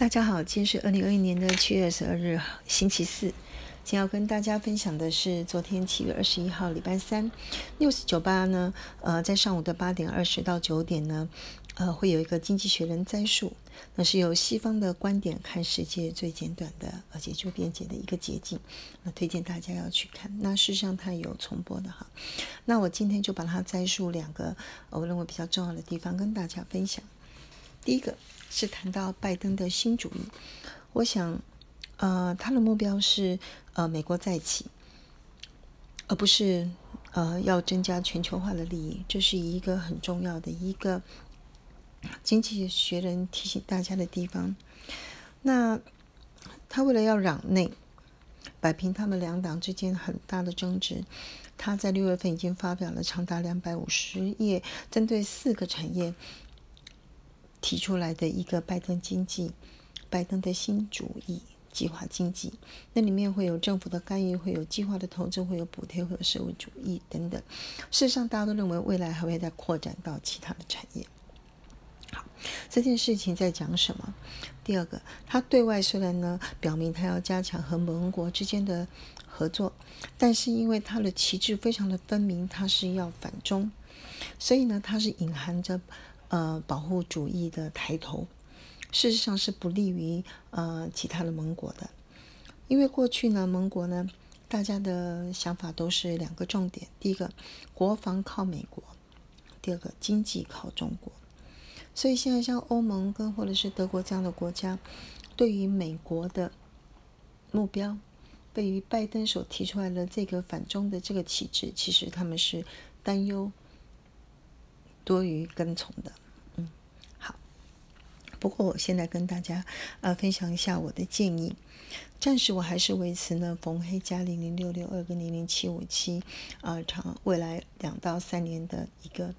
大家好，今天是二零二一年的七月二十二日，星期四。今天要跟大家分享的是昨天七月二十一号礼拜三，news 九八呢，呃，在上午的八点二十到九点呢，呃，会有一个经济学人摘述，那是由西方的观点看世界最简短的而且最便捷的一个捷径，那推荐大家要去看。那事实上它有重播的哈，那我今天就把它摘述两个我认为比较重要的地方跟大家分享。第一个。是谈到拜登的新主义，我想，呃，他的目标是呃美国再起，而不是呃要增加全球化的利益，这是一个很重要的一个经济学人提醒大家的地方。那他为了要攘内，摆平他们两党之间很大的争执，他在六月份已经发表了长达两百五十页，针对四个产业。提出来的一个拜登经济，拜登的新主义计划经济，那里面会有政府的干预，会有计划的投资，会有补贴，会有社会主义等等。事实上，大家都认为未来还会再扩展到其他的产业。好，这件事情在讲什么？第二个，他对外虽然呢表明他要加强和盟国之间的合作，但是因为他的旗帜非常的分明，他是要反中，所以呢，他是隐含着。呃，保护主义的抬头，事实上是不利于呃其他的盟国的，因为过去呢，盟国呢，大家的想法都是两个重点：第一个，国防靠美国；第二个，经济靠中国。所以现在像欧盟跟或者是德国这样的国家，对于美国的目标，对于拜登所提出来的这个反中的这个旗帜，其实他们是担忧。多于跟从的，不过我现在跟大家呃分享一下我的建议，暂时我还是维持呢，逢黑加零零六六二跟零零七五七啊，长未来两到三年的一个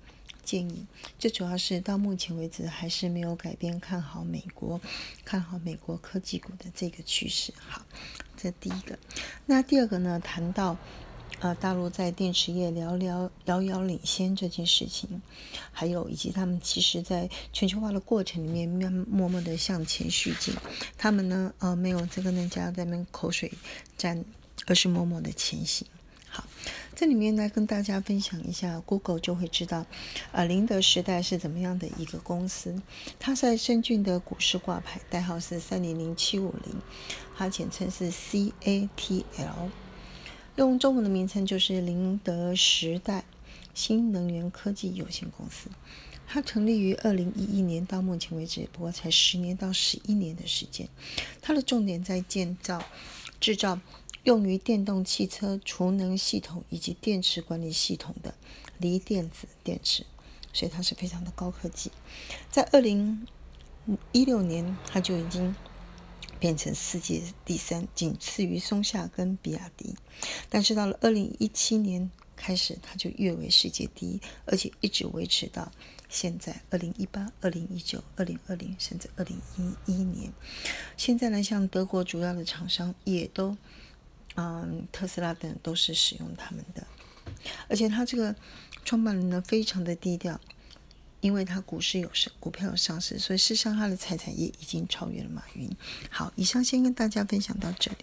建议。最主要是到目前为止还是没有改变看好美国，看好美国科技股的这个趋势。好，这第一个。那第二个呢，谈到。呃，大陆在电池业遥遥遥遥领先这件事情，还有以及他们其实在全球化的过程里面，默默的向前续进。他们呢，呃，没有这个人家在那口水战，而是默默的前行。好，这里面呢，跟大家分享一下，Google 就会知道，呃，宁德时代是怎么样的一个公司。它在深圳的股市挂牌，代号是三零零七五零，它简称是 CATL。用中文的名称就是宁德时代新能源科技有限公司。它成立于二零一一年，到目前为止不过才十年到十一年的时间。它的重点在建造、制造用于电动汽车储能系统以及电池管理系统的锂电子电池，所以它是非常的高科技。在二零一六年，它就已经。变成世界第三，仅次于松下跟比亚迪。但是到了二零一七年开始，它就跃为世界第一，而且一直维持到现在。二零一八、二零一九、二零二零，甚至二零一一年。现在呢，像德国主要的厂商也都，嗯，特斯拉等都是使用他们的。而且他这个创办人呢，非常的低调。因为他股市有上，股票有上市，所以事实上他的财产也已经超越了马云。好，以上先跟大家分享到这里。